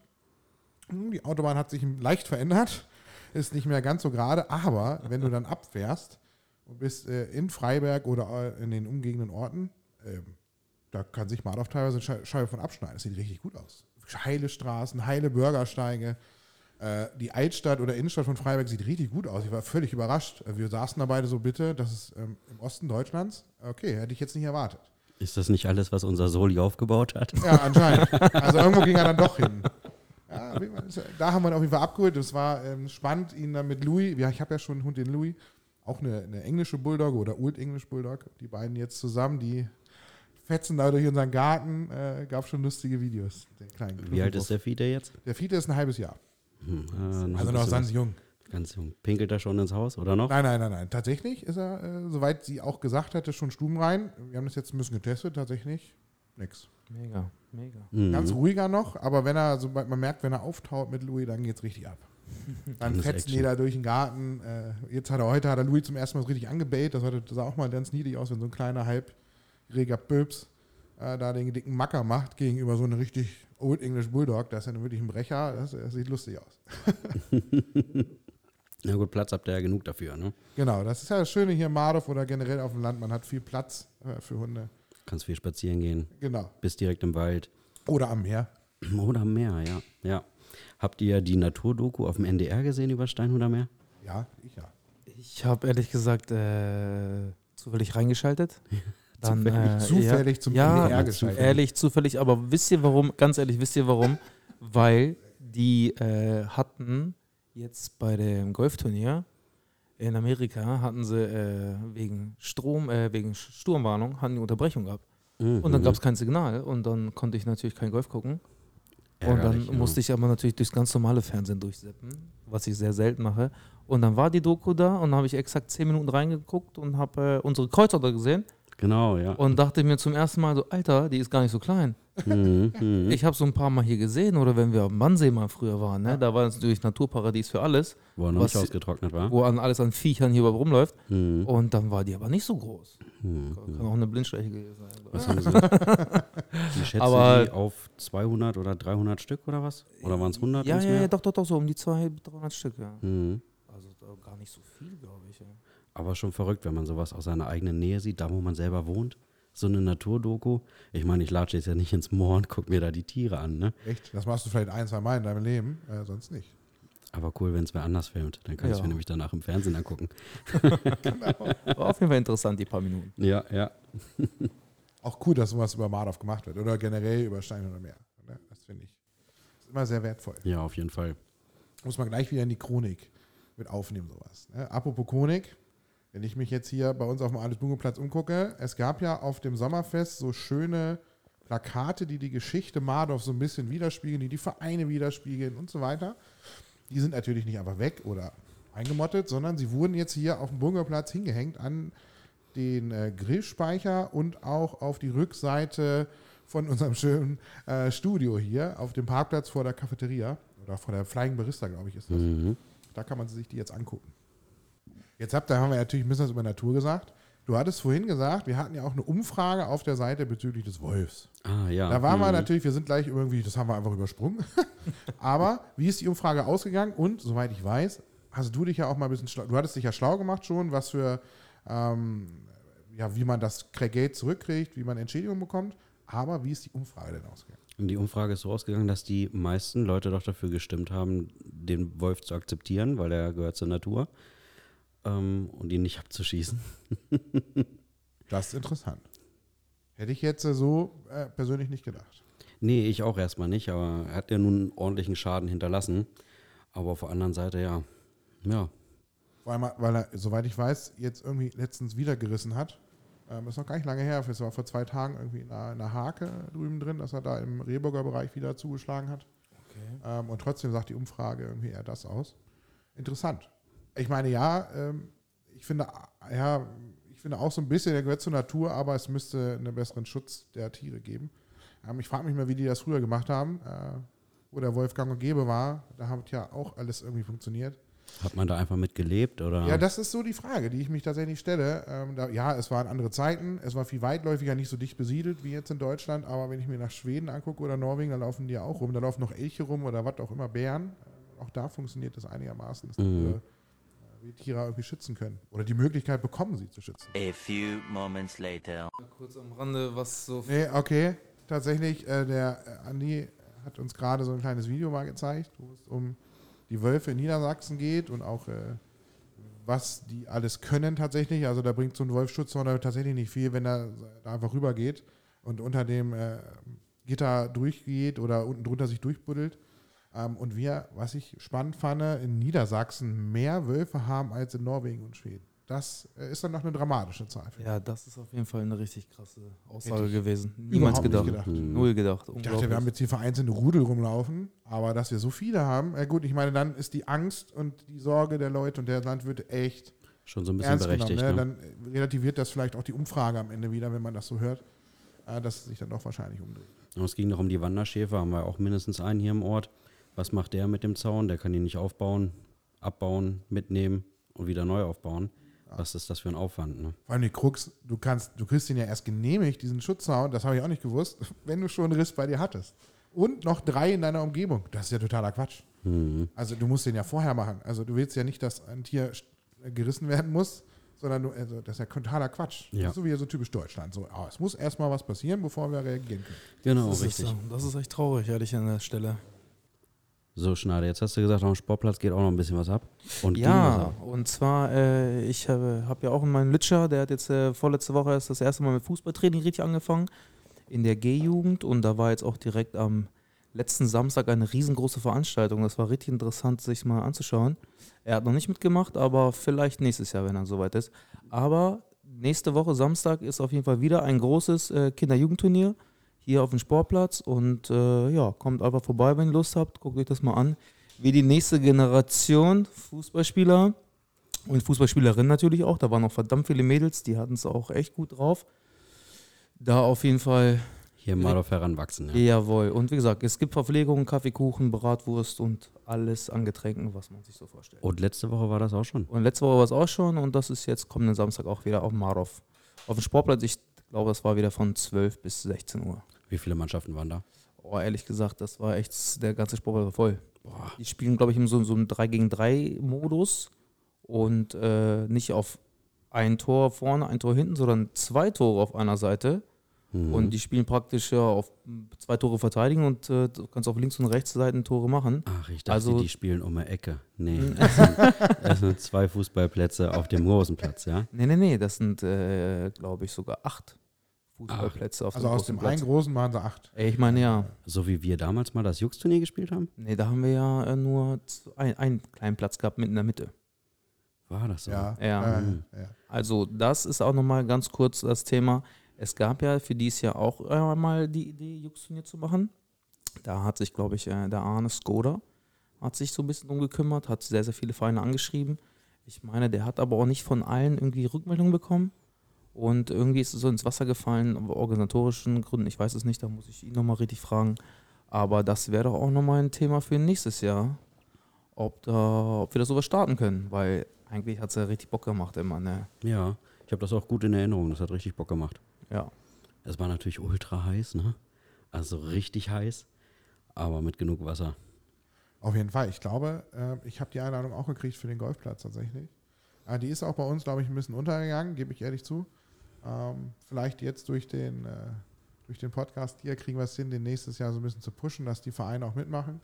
hm, die Autobahn hat sich leicht verändert, ist nicht mehr ganz so gerade, aber wenn du dann abfährst und bist äh, in Freiberg oder äh, in den umliegenden Orten, ähm, da kann sich Mardorf teilweise eine Schei- Scheibe von abschneiden. Das sieht richtig gut aus. Heile Straßen, heile Bürgersteige. Äh, die Altstadt oder Innenstadt von Freiberg sieht richtig gut aus. Ich war völlig überrascht. Äh, Wir saßen da beide so, bitte, das ist ähm, im Osten Deutschlands. Okay, hätte ich jetzt nicht erwartet. Ist das nicht alles, was unser Soli aufgebaut hat? Ja, anscheinend. (laughs) Also irgendwo ging er dann doch hin. Ja, da haben wir ihn auf jeden Fall abgeholt. Es war ähm, spannend, ihn dann mit Louis, ja, ich habe ja schon einen Hund, den Louis, auch eine, eine englische Bulldog oder Old English Bulldog, die beiden jetzt zusammen, die fetzen da durch unseren Garten, äh, gab schon lustige Videos. Wie alt ist der Fiete jetzt? Der Fiete ist ein halbes Jahr, Hm, äh, also noch ganz jung. Ganz jung. Pinkelt er schon ins Haus, oder noch? Nein, nein, nein, nein. Tatsächlich ist er, äh, soweit sie auch gesagt hatte, schon stubenrein. Wir haben das jetzt ein bisschen getestet, tatsächlich nix. Mega, mega. Mhm. Ganz ruhiger noch, aber wenn er, sobald man merkt, wenn er auftaucht mit Louis, dann geht's richtig ab. (laughs) Dann Action. da durch den Garten. Äh, jetzt hat er heute hat er Louis zum ersten Mal richtig angebellt. Das, sah auch mal ganz niedlich aus, wenn so ein kleiner halbjähriger Böbs äh, da den dicken Macker macht gegenüber so einem richtig Old English Bulldog. Das ist ja wirklich ein Brecher. Das, das sieht lustig aus. (laughs) (laughs) Na gut, Platz habt ihr ja genug dafür, ne? Genau, das ist ja das Schöne hier in Mardorf oder generell auf dem Land. Man hat viel Platz äh, für Hunde. Kannst viel spazieren gehen, Genau. bist direkt im Wald. Oder am Meer. (clears throat) Oder am Meer, ja. ja. Habt ihr die Naturdoku auf dem NDR gesehen über Steinhuder Meer? Ja, ich ja. Ich habe ehrlich gesagt äh, zufällig reingeschaltet. (laughs) Dann, Zufällig. äh, Zufällig zum ja, NDR ja, geschaltet. Ehrlich, zufällig, aber wisst ihr warum? Ganz ehrlich, wisst ihr warum? Weil die äh, hatten jetzt bei dem Golfturnier in Amerika hatten sie äh, wegen Strom, äh, wegen Sturmwarnung, hatten die Unterbrechung gehabt. Mhm. Und dann gab es kein Signal und dann konnte ich natürlich kein Golf gucken. Und dann ja. musste ich aber natürlich durchs ganz normale Fernsehen durchseppen, was ich sehr selten mache. Und dann war die Doku da und dann habe ich exakt zehn Minuten reingeguckt und habe äh, unsere Kreuzer da gesehen Genau, ja. und dachte mir zum ersten Mal so, Alter, die ist gar nicht so klein. Mhm. Ich habe so ein paar Mal hier gesehen oder wenn wir am Wannsee mal früher waren, ne? da war es natürlich Naturparadies für alles, Wo er noch was- nicht ausgetrocknet war. wo an alles an Viechern hier überhaupt rumläuft. Mhm. Und dann war die aber nicht so groß. Mhm. Kann auch eine Blindschleiche gewesen sein. Was haben sie? (laughs) Die schätzen Aber- die auf 200 oder 300 Stück oder was? Oder waren es 100? Ja, ja, mehr? ja, doch, doch, doch, so um die 200, 300 Stück, ja. Mhm. Also gar nicht so viel, glaube ich. Ja. Aber schon verrückt, wenn man sowas aus seiner eigenen Nähe sieht, da wo man selber wohnt. So eine Naturdoku. Ich meine, ich latsche jetzt ja nicht ins Moor und gucke mir da die Tiere an, ne? Echt? Das machst du vielleicht ein, zwei Mal in deinem Leben, äh, sonst nicht. Aber cool, wenn es wer anders filmt. Dann kann ich Ja. mir nämlich danach im Fernsehen angucken. (laughs) War auf jeden Fall interessant, die paar Minuten. Ja, ja. (laughs) Auch cool, dass sowas über Mardorf gemacht wird oder generell über Stein oder Meer. Ne? Das finde ich ist immer sehr wertvoll. Ja, auf jeden Fall. Muss man gleich wieder in die Chronik mit aufnehmen, sowas. Ne? Apropos Konik, wenn ich mich jetzt hier bei uns auf dem Alles-Bungo-Platz umgucke, es gab ja auf dem Sommerfest so schöne Plakate, die die Geschichte Mardorf so ein bisschen widerspiegeln, die die Vereine widerspiegeln und so weiter. Die sind natürlich nicht einfach weg oder eingemottet, sondern sie wurden jetzt hier auf dem Bungerplatz hingehängt an den äh, Grillspeicher und auch auf die Rückseite von unserem schönen äh, Studio hier auf dem Parkplatz vor der Cafeteria oder vor der Flying Barista, glaube ich, ist das. Mhm. Da kann man sich die jetzt angucken. Jetzt habt, da haben wir natürlich ein bisschen was über Natur gesagt. Du hattest vorhin gesagt, wir hatten ja auch eine Umfrage auf der Seite bezüglich des Wolfs. Ah, ja. Da waren wir Mhm. natürlich, wir sind gleich irgendwie, das haben wir einfach übersprungen. (laughs) Aber wie ist die Umfrage ausgegangen? Und soweit ich weiß, hast du dich ja auch mal ein bisschen schlau, du hattest dich ja schlau gemacht schon, was für, ähm, ja, wie man das Geld zurückkriegt, wie man Entschädigung bekommt. Aber wie ist die Umfrage denn ausgegangen? Und die Umfrage ist so ausgegangen, dass die meisten Leute doch dafür gestimmt haben, den Wolf zu akzeptieren, weil er gehört zur Natur ähm, und ihn nicht abzuschießen. (laughs) Das ist interessant. Hätte ich jetzt so äh, persönlich nicht gedacht. Nee, ich auch erstmal nicht, aber er hat ja nun einen ordentlichen Schaden hinterlassen. Aber auf der anderen Seite, ja, ja, Vor allem, weil er, soweit ich weiß, jetzt irgendwie letztens wieder gerissen hat. Ähm, ist noch gar nicht lange her, es war vor zwei Tagen irgendwie in einer, in einer Hake drüben drin, dass er da im Rehburger Bereich wieder zugeschlagen hat. Ähm, und trotzdem sagt die Umfrage irgendwie eher das aus. Interessant. Ich meine, ja, ähm, ich finde, äh, ja, ich finde auch so ein bisschen, der gehört zur Natur, aber es müsste einen besseren Schutz der Tiere geben. Ähm, ich frage mich mal, wie die das früher gemacht haben, äh, wo der Wolfgang und Gebe war. Da hat ja auch alles irgendwie funktioniert. hat man da einfach mit gelebt oder? Ja, das ist so die Frage, die ich mich tatsächlich stelle. Ähm, da, ja, es waren andere Zeiten, es war viel weitläufiger, nicht so dicht besiedelt wie jetzt in Deutschland, aber wenn ich mir nach Schweden angucke oder Norwegen, da laufen die ja auch rum, da laufen noch Elche rum oder was auch immer, Bären. Äh, Auch da funktioniert das einigermaßen, dass Mhm. Die Wildtiere irgendwie schützen können. Oder die Möglichkeit bekommen, sie zu schützen. A few moments later. Kurz am Rande, was so. Nee, okay. Tatsächlich, äh, der äh, Andi hat uns gerade so ein kleines Video mal gezeigt, wo es um die Wölfe in Niedersachsen geht und auch äh, was die alles können tatsächlich. Also da bringt so ein Wolfsschutzhorn tatsächlich nicht viel, wenn er da einfach rübergeht und unter dem äh, Gitter durchgeht oder unten drunter sich durchbuddelt. Ähm, und wir, was ich spannend fand, in Niedersachsen mehr Wölfe haben als in Norwegen und Schweden. Das äh, ist dann noch eine dramatische Zahl. Ja, das ist auf jeden Fall eine richtig krasse Aussage Hätte gewesen. Niemals gedacht. gedacht. Mhm. Null gedacht. Ich dachte, wir haben jetzt hier vereinzelte Rudel rumlaufen, aber dass wir so viele haben, ja gut, ich meine, dann ist die Angst und die Sorge der Leute und der Landwirte echt Schon so ein bisschen ernst genommen. berechtigt. Ne? Ne? Dann äh, relativiert das vielleicht auch die Umfrage am Ende wieder, wenn man das so hört, äh, dass es sich dann doch wahrscheinlich umdreht. Und es ging noch um die Wanderschäfer, haben wir auch mindestens einen hier im Ort. Was macht der mit dem Zaun? Der kann ihn nicht aufbauen, abbauen, mitnehmen und wieder neu aufbauen. Was ist das für ein Aufwand? Ne? Vor allem die Krux, du kannst, du kriegst ihn ja erst genehmigt, diesen Schutzzaun, das habe ich auch nicht gewusst, (laughs) wenn du schon einen Riss bei dir hattest. Und noch drei in deiner Umgebung. Das ist ja totaler Quatsch. Mhm. Also du musst den ja vorher machen. Also du willst ja nicht, dass ein Tier äh, gerissen werden muss, sondern du, also das ist ja totaler Quatsch. Ja. Das ist so wie so typisch Deutschland. So, ah, es muss erstmal was passieren, bevor wir reagieren können. Genau, das richtig. Ist, das ist echt traurig, ehrlich an der Stelle. So, Schneider, jetzt hast du gesagt, am Sportplatz geht auch noch ein bisschen was ab. Und Ja, ab. und zwar, äh, ich habe hab ja auch meinen Lütscher, der hat jetzt äh, vorletzte Woche erst das erste Mal mit Fußballtraining richtig angefangen in der G-Jugend und da war jetzt auch direkt am letzten Samstag eine riesengroße Veranstaltung. Das war richtig interessant, sich mal anzuschauen. Er hat noch nicht mitgemacht, aber vielleicht nächstes Jahr, wenn er soweit ist. Aber nächste Woche Samstag ist auf jeden Fall wieder ein großes äh, Kinder-Jugendturnier hier auf dem Sportplatz und äh, ja, kommt einfach vorbei, wenn ihr Lust habt, guckt euch das mal an. Wie die nächste Generation Fußballspieler und Fußballspielerinnen natürlich auch, da waren noch verdammt viele Mädels, die hatten es auch echt gut drauf. Da auf jeden Fall, Hier im Mardorf heranwachsen. Ja. jawohl. Und wie gesagt, es gibt Verpflegung, Kaffee, Kuchen, Bratwurst und alles an Getränken, was man sich so vorstellt. Und letzte Woche war das auch schon. Und letzte Woche war es auch schon und das ist jetzt kommenden Samstag auch wieder auf Marov. Auf dem Sportplatz, ich glaube, das war wieder von 12 bis 16 Uhr. Wie viele Mannschaften waren da? Oh, ehrlich gesagt, das war echt, der ganze Sportplatz war voll. Boah. Die spielen, glaube ich, in so, so einem 3 gegen 3 Modus und äh, nicht auf ein Tor vorne, ein Tor hinten, sondern zwei Tore auf einer Seite. Mhm. Und die spielen praktisch ja auf zwei Tore verteidigen und äh, du kannst auf links und rechts Seiten Tore machen. Ach, ich dachte, Also- die spielen um eine Ecke. Nee, das sind, (laughs) das sind zwei Fußballplätze auf dem großen Platz, ja? Nee, nee, nee, das sind, äh, glaube ich, sogar acht Fußballplätze auf Also dem aus großen dem Platz. einen großen waren sie acht. Ich meine, ja. So wie wir damals mal das Jux-Turnier gespielt haben? Nee, da haben wir ja äh, nur z- ein, einen kleinen Platz gehabt, mitten in der Mitte. War das so? Ja. Ja. Äh, Mhm. ja. Also das ist auch nochmal ganz kurz das Thema. Es gab ja für dieses Jahr auch einmal die Idee, Jux-Turnier zu machen. Da hat sich, glaube ich, äh, der Arne Skoda hat sich so ein bisschen drum gekümmert, hat sehr, sehr viele Vereine angeschrieben. Ich meine, der hat aber auch nicht von allen irgendwie Rückmeldungen bekommen. Und irgendwie ist es so ins Wasser gefallen, aus organisatorischen Gründen, ich weiß es nicht, da muss ich ihn nochmal richtig fragen. Aber das wäre doch auch nochmal ein Thema für nächstes Jahr, ob, da, ob wir da sowas starten können, weil eigentlich hat es ja richtig Bock gemacht immer, ne? Ja, ich habe das auch gut in Erinnerung. Das hat richtig Bock gemacht. Ja. Es war natürlich ultra heiß, ne? Also richtig heiß, aber mit genug Wasser. Auf jeden Fall. Ich glaube, äh, ich habe die Einladung auch gekriegt für den Golfplatz tatsächlich. Äh, die ist auch bei uns, glaube ich, ein bisschen untergegangen, gebe ich ehrlich zu. Ähm, vielleicht jetzt durch den, äh, durch den Podcast hier kriegen wir es hin, den nächstes Jahr so ein bisschen zu pushen, dass die Vereine auch mitmachen.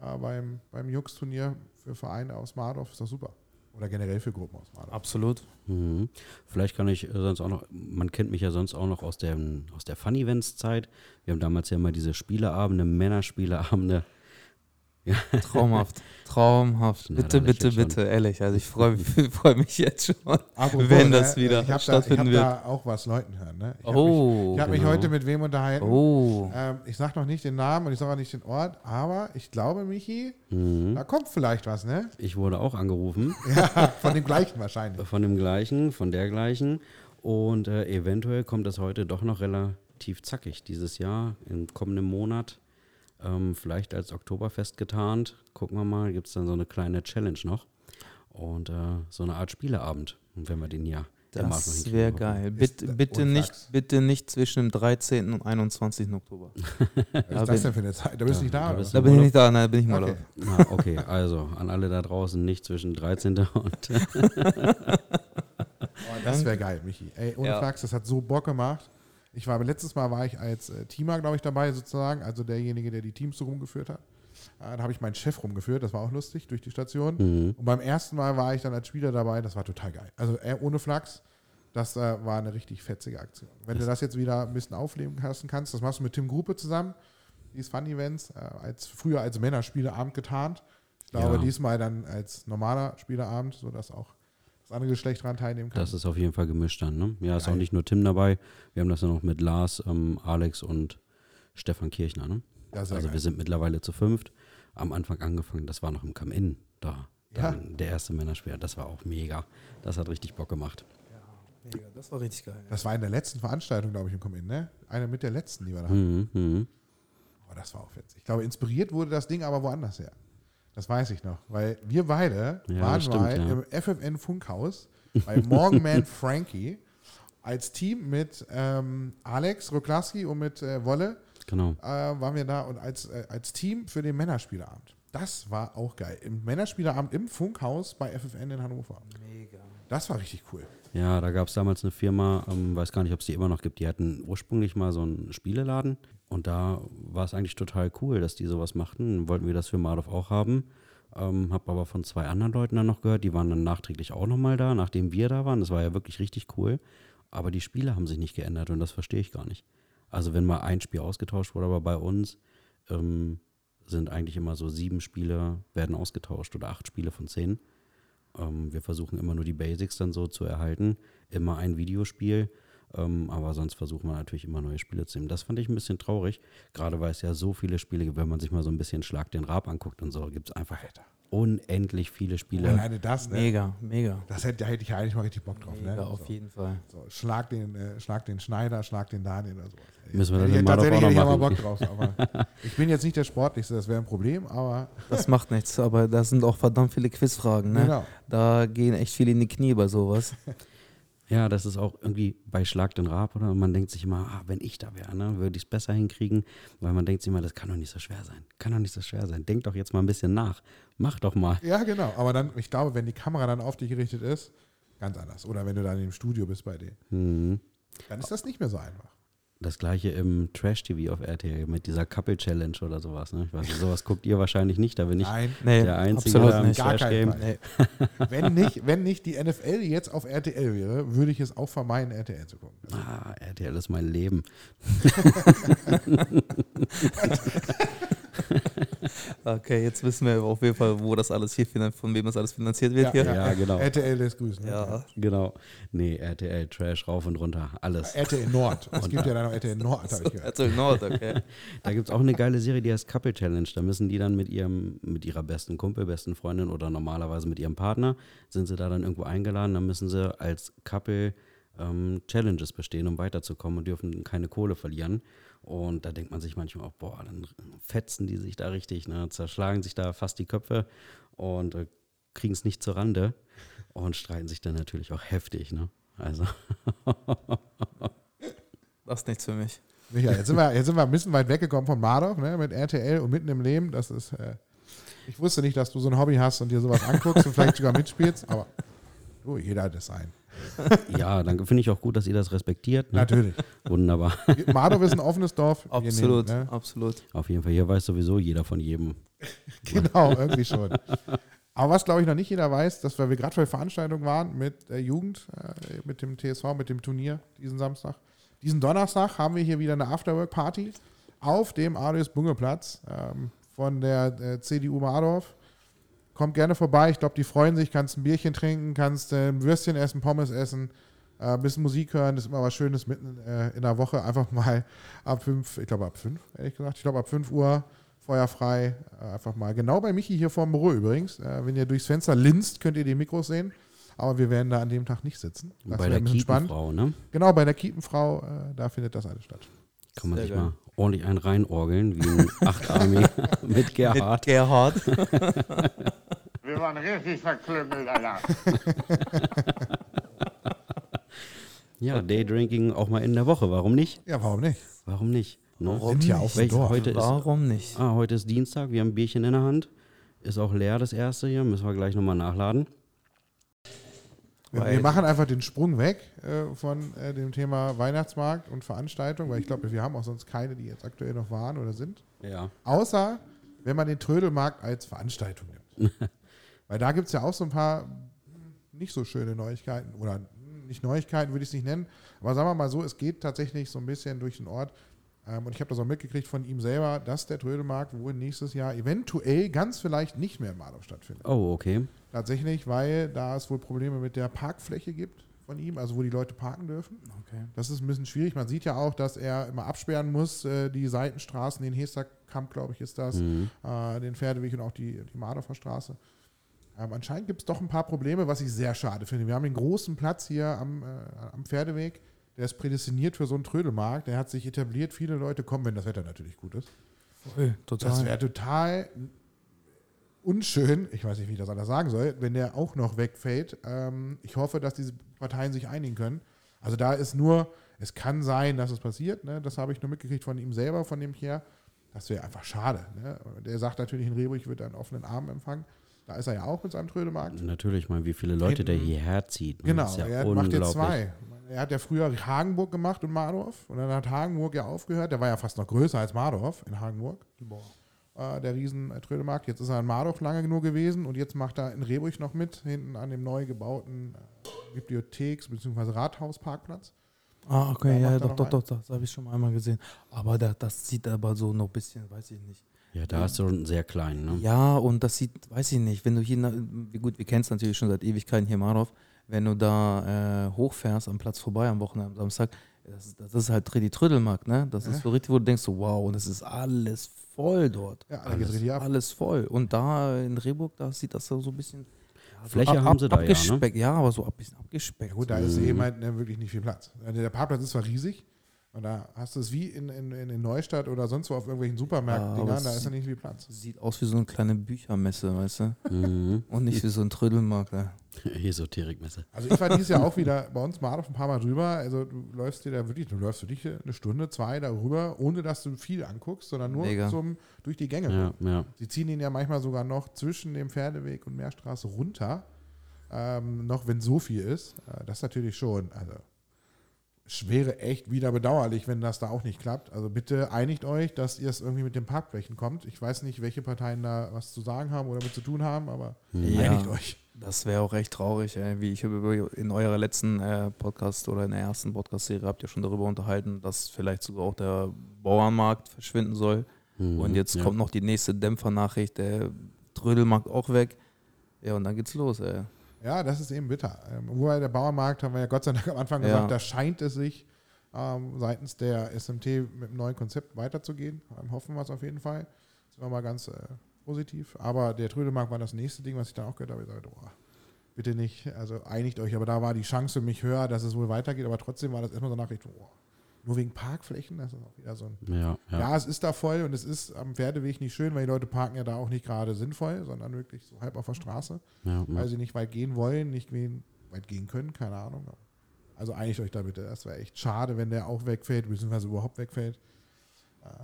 Äh, beim beim Jux-Turnier für Vereine aus Mardorf ist das super. Oder generell für Gruppen aus Mardorf. Absolut. Mhm. Vielleicht kann ich äh, sonst auch noch, man kennt mich ja sonst auch noch aus der, aus der Fun-Events-Zeit. Wir haben damals ja immer diese Spieleabende, Männerspieleabende. (laughs) Traumhaft. Traumhaft. Na, Bitte, bitte, bitte, ehrlich. Also ich freue (laughs) mich, freu mich jetzt schon. Apropos, Wenn das ne, wieder ich stattfinden da, ich wird. hab da auch was Leuten hören. Ne? Ich habe Oh. mich, ich hab mich genau. heute mit wem unterhalten. Oh. Ähm, ich sage noch nicht den Namen und ich sage auch nicht den Ort, aber ich glaube, Michi, Mhm. da kommt vielleicht was, ne? Ich wurde auch angerufen (laughs) Ja, von dem gleichen wahrscheinlich. von dem gleichen, von der gleichen. Und äh, eventuell kommt das heute doch noch relativ zackig dieses Jahr, im kommenden Monat. Ähm, vielleicht als Oktoberfest getarnt. Gucken wir mal, gibt es dann so eine kleine Challenge noch. Und äh, so eine Art Spieleabend. Und wenn wir den ja Das wäre geil. Bitte, bitte, nicht, bitte nicht zwischen dem 13. und 21. Oktober. (laughs) Was Da ist das denn für eine Zeit? Da bist du nicht da, da Da bin ich nicht da, nein, da bin ich im Okay. Na, okay, also an alle da draußen nicht zwischen 13. und (laughs) Oh, das wäre geil, Michi. Ey, ohne Ja. Flachs, das hat so Bock gemacht. Ich war, letztes Mal war ich als äh, Teamer, glaube ich, dabei sozusagen, also derjenige, der die Teams so rumgeführt hat. Äh, da habe ich meinen Chef rumgeführt, das war auch lustig, durch die Station. Mhm. Und beim ersten Mal war ich dann als Spieler dabei, das war total geil. Also äh, ohne Flachs, das äh, war eine richtig fetzige Aktion. Wenn du das jetzt wieder ein bisschen aufleben lassen kannst, das machst du mit Tim Gruppe zusammen, dieses Fun-Events, äh, als, früher als Männerspieleabend getarnt. Ich glaube, Ja. diesmal dann als normaler Spieleabend, sodass auch das andere Geschlecht daran teilnehmen kann. das ist auf jeden Fall gemischt dann. Ne? Ja, ist auch nicht nur Tim dabei. Wir haben das ja noch mit Lars, ähm, Alex und Stefan Kirchner. Ne? Ja, Also geil. wir sind mittlerweile zu fünft. Am Anfang angefangen, das war noch im Come-In da. Ja. Dann Der erste Männerspiel, das war auch mega. Das hat richtig Bock gemacht. Mega, das war richtig geil. Das war in der letzten Veranstaltung, glaube ich, im Come-In, ne? Eine mit der letzten, die wir da hatten. Mhm, mhm. Oh, das war auch witzig. Ich glaube, inspiriert wurde das Ding aber woanders her. Das weiß ich noch, weil wir beide Ja, waren stimmt, mal ja. im FFN Funkhaus bei Morgenman (laughs) Frankie als Team mit ähm, Alex Roklaski und mit äh, Wolle Genau. äh, waren wir da und als, äh, als Team für den Männerspieleabend. Das war auch geil. Im Männerspieleabend im Funkhaus bei FFN in Hannover. Mega. Das war richtig cool. Ja, da gab es damals eine Firma, ähm, weiß gar nicht, ob es die immer noch gibt, die hatten ursprünglich mal so einen Spieleladen und da war es eigentlich total cool, dass die sowas machten. Wollten wir das für Mardov auch haben. Ähm, hab aber von zwei anderen Leuten dann noch gehört, die waren dann nachträglich auch nochmal da, nachdem wir da waren. Das war ja wirklich richtig cool. Aber die Spiele haben sich nicht geändert und das verstehe ich gar nicht. Also wenn mal ein Spiel ausgetauscht wurde, aber bei uns ähm, sind eigentlich immer so sieben Spiele werden ausgetauscht oder acht Spiele von zehn. Ähm, wir versuchen immer nur die Basics dann so zu erhalten. Immer ein Videospiel. Ähm, aber sonst versuchen wir natürlich immer neue Spiele zu nehmen. Das fand ich ein bisschen traurig. Gerade weil es ja so viele Spiele gibt, wenn man sich mal so ein bisschen Schlag den Rab anguckt und so, gibt es einfach unendlich viele Spiele. Alleine das, ne? Mega, mega. Das hätte, da hätte ich ja eigentlich mal richtig Bock drauf. Mega, ne? auf so. jeden Fall. So, schlag, den, äh, schlag den Schneider, schlag den Daniel oder sowas. Müssen wir das hätte tatsächlich auch hätte ich machen. Bock drauf. Aber (laughs) ich bin jetzt nicht der Sportlichste, das wäre ein Problem, aber Das macht nichts, aber da sind auch verdammt viele Quizfragen. Ne? genau. Da gehen echt viele in die Knie bei sowas. (laughs) Ja, das ist auch irgendwie bei Schlag den Rab, oder? Und man denkt sich immer, ah, wenn ich da wäre, ne, würde ich es besser hinkriegen, weil man denkt sich immer, das kann doch nicht so schwer sein. Kann doch nicht so schwer sein. Denk doch jetzt mal ein bisschen nach. Mach doch mal. Ja, genau. Aber dann, ich glaube, wenn die Kamera dann auf dich gerichtet ist, ganz anders. Oder wenn du dann im Studio bist bei denen, Mhm. dann ist das nicht mehr so einfach. Das gleiche im Trash-TV auf RTL mit dieser Couple-Challenge oder sowas. Ne? Ich weiß nicht, sowas guckt ihr wahrscheinlich nicht, da bin ich Nein, Nee, der Einzige absolut nicht. Gar Trash-Game. Fall. Nee. (laughs) wenn, nicht, wenn nicht die NFL jetzt auf RTL wäre, würde ich es auch vermeiden, RTL zu gucken. Ah, RTL ist mein Leben. (laughs) (laughs) (laughs) Okay, jetzt wissen wir auf jeden Fall, wo das alles hier, von wem das alles finanziert wird hier. Ja, genau. RTL lässt grüßen. ne? Ja. Genau. Nee, RTL, Trash, rauf und runter, alles. RTL Nord. (laughs) Es gibt ja dann noch RTL Nord, habe ich gehört. RTL Nord, okay. (laughs) Da gibt es auch eine geile Serie, die heißt Couple Challenge. Da müssen die dann mit ihrem, mit ihrer besten Kumpel, besten Freundin oder normalerweise mit ihrem Partner, sind sie da dann irgendwo eingeladen, dann müssen sie als Couple ähm, Challenges bestehen, um weiterzukommen und dürfen keine Kohle verlieren. Und da denkt man sich manchmal auch, boah, dann fetzen die sich da richtig, ne, zerschlagen sich da fast die Köpfe und äh, kriegen es nicht zur Rande und streiten sich dann natürlich auch heftig, ne? Also, (laughs) Das ist nichts für mich. Michael, jetzt sind, wir, jetzt sind wir ein bisschen weit weggekommen von Mardov, ne, mit RTL und mitten im Leben. Das ist, äh, ich wusste nicht, dass du so ein Hobby hast und dir sowas anguckst und vielleicht sogar mitspielst, aber du, jeder hat es sein. Ja, dann finde ich auch gut, dass ihr das respektiert. Ne? Natürlich. Wunderbar. (laughs) Mardov ist ein offenes Dorf. Absolut, nehmen, ne? absolut. Auf jeden Fall, hier weiß sowieso jeder von jedem. (laughs) Genau, irgendwie schon. Aber was, glaube ich, noch nicht jeder weiß, dass wir, wir gerade bei Veranstaltungen waren mit der Jugend, äh, mit dem TSV, mit dem Turnier diesen Samstag. Diesen Donnerstag haben wir hier wieder eine Afterwork-Party auf dem Alois Bungeplatz ähm, von der äh, CDU Mardorf. Kommt gerne vorbei. Ich glaube, die freuen sich. Kannst ein Bierchen trinken, kannst äh, ein Würstchen essen, Pommes essen, äh, ein bisschen Musik hören. Das ist immer was Schönes mitten äh, in der Woche. Einfach mal ab fünf, ich glaube ab fünf, ehrlich gesagt. Ich glaube ab fünf Uhr feuerfrei. Äh, einfach mal. Genau bei Michi hier vor dem Büro übrigens. Äh, wenn ihr durchs Fenster linst, könnt ihr die Mikros sehen. Aber wir werden da an dem Tag nicht sitzen. Das Bei wäre der ein bisschen spannend. Kiepenfrau, ne? Genau, bei der Kiepenfrau, äh, da findet das alles statt. Kann man Sehr sich geil. mal ordentlich einen reinorgeln, wie ein Achtarmee (laughs) mit Gerhard. Mit Gerhard. (laughs) Wir waren richtig verklüngelt, Alter. (laughs) Ja, Daydrinking auch mal in der Woche. Warum nicht? Ja, warum nicht? Warum nicht? Ne? Warum Sind ja nicht? auf dem Dorf. heute, ist, Warum nicht? ah, heute ist Dienstag, wir haben ein Bierchen in der Hand. Ist auch leer, das erste hier. Müssen wir gleich nochmal nachladen. Weil- wir machen einfach den Sprung weg äh, von äh, dem Thema Weihnachtsmarkt und Veranstaltung, weil ich glaube, wir haben auch sonst keine, die jetzt aktuell noch waren oder sind. Ja. Außer, wenn man den Trödelmarkt als Veranstaltung nimmt. (laughs) weil da gibt es ja auch so ein paar nicht so schöne Neuigkeiten oder nicht Neuigkeiten würde ich es nicht nennen, aber sagen wir mal so, es geht tatsächlich so ein bisschen durch den Ort. Ähm, und ich habe das auch mitgekriegt von ihm selber, dass der Trödelmarkt wohl nächstes Jahr eventuell ganz vielleicht nicht mehr in Marlow stattfindet. Oh, okay. Tatsächlich, weil da es wohl Probleme mit der Parkfläche gibt von ihm, also wo die Leute parken dürfen. Okay. Das ist ein bisschen schwierig. Man sieht ja auch, dass er immer absperren muss, äh, die Seitenstraßen, den Hesterkamp, glaube ich, ist das, Mhm. äh, den Pferdeweg und auch die, die Mardorfer Straße. Ähm, anscheinend gibt es doch ein paar Probleme, was ich sehr schade finde. Wir haben den großen Platz hier am, äh, am Pferdeweg, der ist prädestiniert für so einen Trödelmarkt. Der hat sich etabliert, viele Leute kommen, wenn das Wetter natürlich gut ist. Voll, total. Das wäre total unschön, ich weiß nicht, wie ich das anders sagen soll, wenn der auch noch wegfällt. Ähm, ich hoffe, dass diese Parteien sich einigen können. Also da ist nur, es kann sein, dass es passiert. Ne? Das habe ich nur mitgekriegt von ihm selber, von dem hier. Das wäre einfach schade. Ne? Der sagt natürlich in Rehburg wird einen offenen Arm empfangen. Da ist er ja auch mit seinem Trödemarkt. Natürlich, ich meine, wie viele Leute der Hinten. hierher zieht. ne? Genau, ja er macht jetzt zwei. Er hat ja früher Hagenburg gemacht und Mardorf. Und dann hat Hagenburg ja aufgehört. Der war ja fast noch größer als Mardorf in Hagenburg. Äh, der riesen äh, Trödelmarkt. Jetzt ist er in Mardorf lange genug gewesen und jetzt macht er in Rehburg noch mit, hinten an dem neu gebauten äh, Bibliotheks- bzw. Rathausparkplatz. Ah, okay, Da ja, doch, doch, doch, das habe ich schon mal einmal gesehen. Aber da, das sieht aber so noch ein bisschen, weiß ich nicht. Ja, da ist schon sehr klein, ne? Ja, und das sieht, weiß ich nicht, wenn du hier, gut, wir kennen es natürlich schon seit Ewigkeiten hier in Marov, wenn du da äh, hochfährst am Platz vorbei am Wochenende, am Samstag, das, das ist halt die Trödelmarkt, ne? Das Ja. ist so richtig, wo du denkst, so, wow, und es ist alles voll dort. Ja, ab. Alles voll. Und da in Rehburg, da sieht das so ein bisschen. Fläche haben sie da ja, ne? abgespeckt. ja, aber so ein bisschen abgespeckt. Ja gut, da ist eben halt ne, wirklich nicht viel Platz. Also Der Parkplatz ist zwar riesig, und da hast du es wie in, in, in Neustadt oder sonst wo auf irgendwelchen Ja, Supermärkten, aber da es ist ja nicht viel Platz. Sieht aus wie so eine kleine Büchermesse, weißt du? Mhm. Und nicht wie so ein Trödelmarkt. Ja. (laughs) Esoterikmesse. Also ich war dieses Jahr auch wieder bei uns mal auf ein paar Mal drüber. Also du läufst dir da wirklich, du läufst für dich eine Stunde, zwei darüber, ohne dass du viel anguckst, sondern nur Mega. zum, durch die Gänge. Ja, ja. Sie ziehen ihn ja manchmal sogar noch zwischen dem Pferdeweg und Meerstraße runter. Ähm, noch wenn so viel ist. Äh, das natürlich schon. Also wäre echt wieder bedauerlich, wenn das da auch nicht klappt. Also bitte einigt euch, dass ihr es irgendwie mit den Parkflächen kommt. Ich weiß nicht, welche Parteien da was zu sagen haben oder mit zu tun haben, aber Ja. einigt euch. Das wäre auch echt traurig, ey. wie ich in eurer letzten äh, Podcast oder in der ersten Podcast-Serie habt ihr schon darüber unterhalten, dass vielleicht sogar auch der Bauernmarkt verschwinden soll. Mhm, Und jetzt ja. kommt noch die nächste Dämpfernachricht, der Trödelmarkt auch weg. Ja, und dann geht's los, ey. Ja, das ist eben bitter. Ähm, wobei der Bauernmarkt, haben wir ja Gott sei Dank am Anfang Ja. gesagt, da scheint es sich ähm, seitens der SMT mit einem neuen Konzept weiterzugehen. Ähm, hoffen wir es auf jeden Fall. Sind wir mal ganz äh, positiv. Aber der Trödelmarkt war das nächste Ding, was ich dann auch gehört habe. Ich sagte, oh, bitte nicht, also einigt euch. Aber da war die Chance für mich höher, dass es wohl weitergeht. Aber trotzdem war das erstmal so eine Nachricht, oh, nur wegen Parkflächen, das ist auch wieder so ein Ja, ja. ja. es ist da voll und es ist am Pferdeweg nicht schön, weil die Leute parken ja da auch nicht gerade sinnvoll, sondern wirklich so halb auf der Straße, ja, weil sie nicht weit gehen wollen, nicht weit gehen können, keine Ahnung. Also einigt euch da bitte. Das wäre echt schade, wenn der auch wegfällt, beziehungsweise überhaupt wegfällt.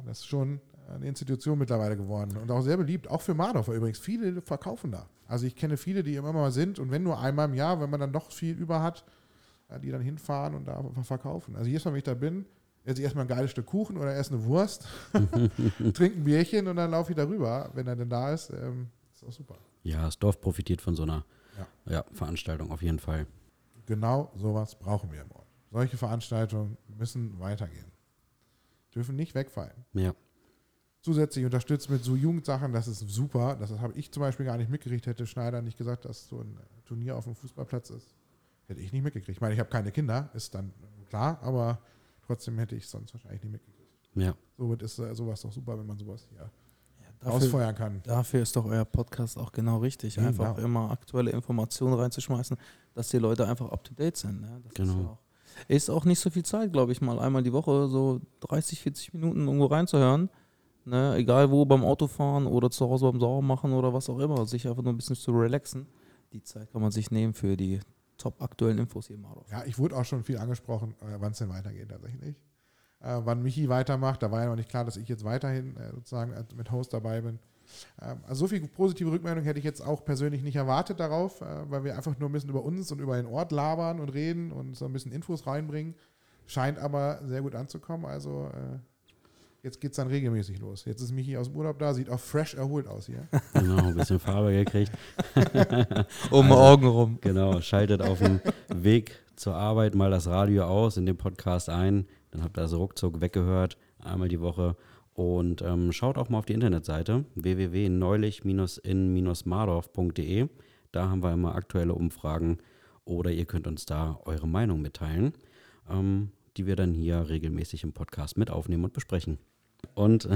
Das ist schon eine Institution mittlerweile geworden und auch sehr beliebt, auch für Mardorfer übrigens. Viele verkaufen da. Also ich kenne viele, die immer mal sind und wenn nur einmal im Jahr, wenn man dann doch viel über hat, die dann hinfahren und da verkaufen. Also jedes Mal, wenn ich da bin, esse ich erstmal ein geiles Stück Kuchen oder esse eine Wurst, (laughs) trinke ein Bierchen und dann laufe ich darüber, wenn er denn da ist. Ähm, ist auch super. ja, das Dorf profitiert von so einer Ja. ja, Veranstaltung auf jeden Fall. Genau sowas brauchen wir im Ort. Solche Veranstaltungen müssen weitergehen. Dürfen nicht wegfallen. Ja, Zusätzlich unterstützt mit so Jugendsachen, das ist super. Das habe ich zum Beispiel gar nicht mitgekriegt. Hätte Schneider nicht gesagt, dass so ein Turnier auf dem Fußballplatz ist. Hätte ich nicht mitgekriegt. Ich meine, ich habe keine Kinder, ist dann klar, aber trotzdem hätte ich es sonst wahrscheinlich nicht mitgekriegt. ja. Ist äh, sowas doch super, wenn man sowas hier Dafür, ausfeuern kann. dafür ist doch euer Podcast auch genau richtig. Genau. Einfach immer aktuelle Informationen reinzuschmeißen, dass die Leute einfach up to date sind. Ne? Das Ist, Genau. ja auch, ist auch nicht so viel Zeit, glaube ich, mal einmal die Woche so 30, 40 Minuten irgendwo reinzuhören. Ne? Egal wo, beim Autofahren oder zu Hause beim Sauermachen oder was auch immer. Sich einfach nur ein bisschen zu relaxen. Die Zeit kann man sich nehmen für die top aktuellen Infos hier Adolf. Ja, ich wurde auch schon viel angesprochen, äh, wann es denn weitergeht tatsächlich. Äh, wann Michi weitermacht, da war ja noch nicht klar, dass ich jetzt weiterhin äh, sozusagen als- mit Host dabei bin. Ähm, also so viel positive Rückmeldung hätte ich jetzt auch persönlich nicht erwartet darauf, äh, weil wir einfach nur ein bisschen über uns und über den Ort labern und reden und so ein bisschen Infos reinbringen. Scheint aber sehr gut anzukommen. Also äh, jetzt geht es dann regelmäßig los. Jetzt ist Michi aus dem Urlaub da, sieht auch fresh erholt aus hier. (laughs) Genau, ein bisschen Farbe gekriegt. (laughs) Um Also- Augen rum. Genau, schaltet auf dem Weg zur Arbeit mal das Radio aus, in den Podcast ein. Dann habt ihr das ruckzuck weggehört, einmal die Woche. Und ähm, schaut auch mal auf die Internetseite www.neulich-in-mardorf.de. Da haben wir immer aktuelle Umfragen oder ihr könnt uns da eure Meinung mitteilen, ähm, die wir dann hier regelmäßig im Podcast mit aufnehmen und besprechen. Und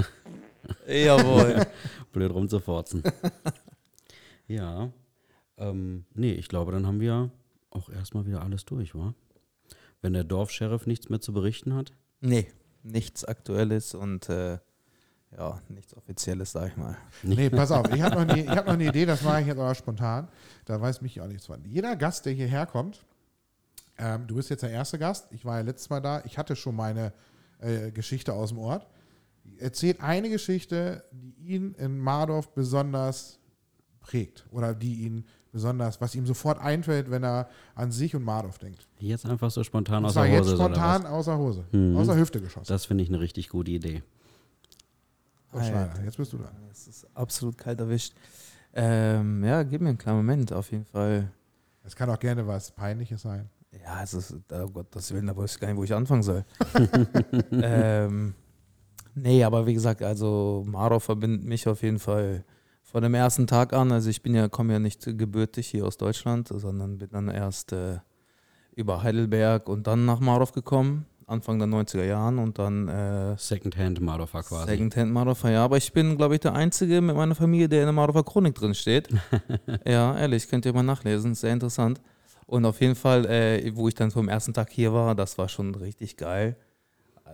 Jawohl. (laughs) blöd rumzuforzen. (laughs) ja. Ähm, nee, ich glaube, dann haben wir auch erstmal wieder alles durch, wa? Wenn der Dorfsheriff nichts mehr zu berichten hat. nee, nichts Aktuelles und äh, ja, nichts Offizielles, sag ich mal. Nee, pass auf, ich habe noch, eine- (laughs) ich hab noch eine Idee, das mache ich jetzt aber spontan. Da weiß mich auch nichts von. Jeder Gast, der hierher kommt, ähm, du bist jetzt der erste Gast, ich war ja letztes Mal da, ich hatte schon meine äh, Geschichte aus dem Ort. Erzählt eine Geschichte, die ihn in Mardorf besonders prägt oder die ihn besonders, was ihm sofort einfällt, wenn er an sich und Mardorf denkt. Jetzt einfach so spontan jetzt Hose. oder spontan außer Hose, Mhm. außer Hüfte geschossen. Das finde ich eine richtig gute Idee. Schneider, jetzt bist du dran. Das ist absolut kalt erwischt. Ähm, ja, gib mir einen kleinen Moment, auf jeden Fall. Es kann auch gerne was Peinliches sein. Ja, es ist, oh Gott, das Willen, da weiß ich gar nicht, wo ich anfangen soll. (laughs) ähm, nee, aber wie gesagt, also Maro verbindet mich auf jeden Fall von dem ersten Tag an. Also ich bin ja, komme ja nicht gebürtig hier aus Deutschland, sondern bin dann erst äh, über Heidelberg und dann nach Marov gekommen, Anfang der 90er Jahren und dann äh, Secondhand Mardorfer quasi. Secondhand Marova, ja, aber ich bin, glaube ich, der Einzige mit meiner Familie, der in der Marova Chronik drin steht. (laughs) ja, ehrlich, könnt ihr mal nachlesen, sehr interessant. Und auf jeden Fall, äh, wo ich dann vom ersten Tag hier war, das war schon richtig geil.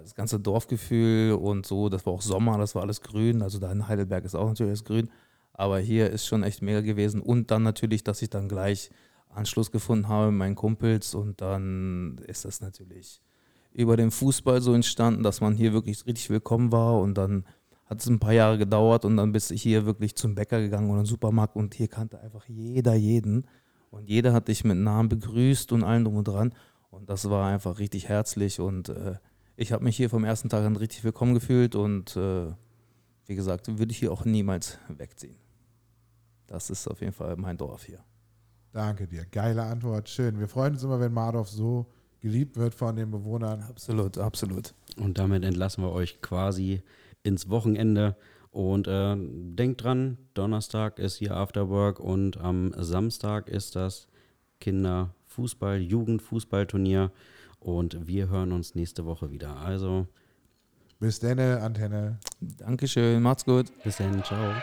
Das ganze Dorfgefühl und so, das war auch Sommer, das war alles grün. Also da in Heidelberg ist auch natürlich alles grün. Aber hier ist schon echt mega gewesen. Und dann natürlich, dass ich dann gleich Anschluss gefunden habe mit meinen Kumpels. Und dann ist das natürlich über den Fußball so entstanden, dass man hier wirklich richtig willkommen war. Und dann hat es ein paar Jahre gedauert und dann bist du hier wirklich zum Bäcker gegangen oder einen Supermarkt und hier kannte einfach jeder jeden. Und jeder hat dich mit Namen begrüßt und allem drum und dran. Und das war einfach richtig herzlich und äh, ich habe mich hier vom ersten Tag an richtig willkommen gefühlt und äh, wie gesagt, würde ich hier auch niemals wegziehen. Das ist auf jeden Fall mein Dorf hier. Danke dir. Geile Antwort. Schön. Wir freuen uns immer, wenn Mardorf so geliebt wird von den Bewohnern. Absolut, absolut. Und damit entlassen wir euch quasi ins Wochenende. Und äh, denkt dran, Donnerstag ist hier Afterwork und am Samstag ist das Kinderfußball, Jugendfußballturnier. Und wir hören uns nächste Woche wieder. Also Bis denne, Antenne. Dankeschön, macht's gut. bis dann, ciao.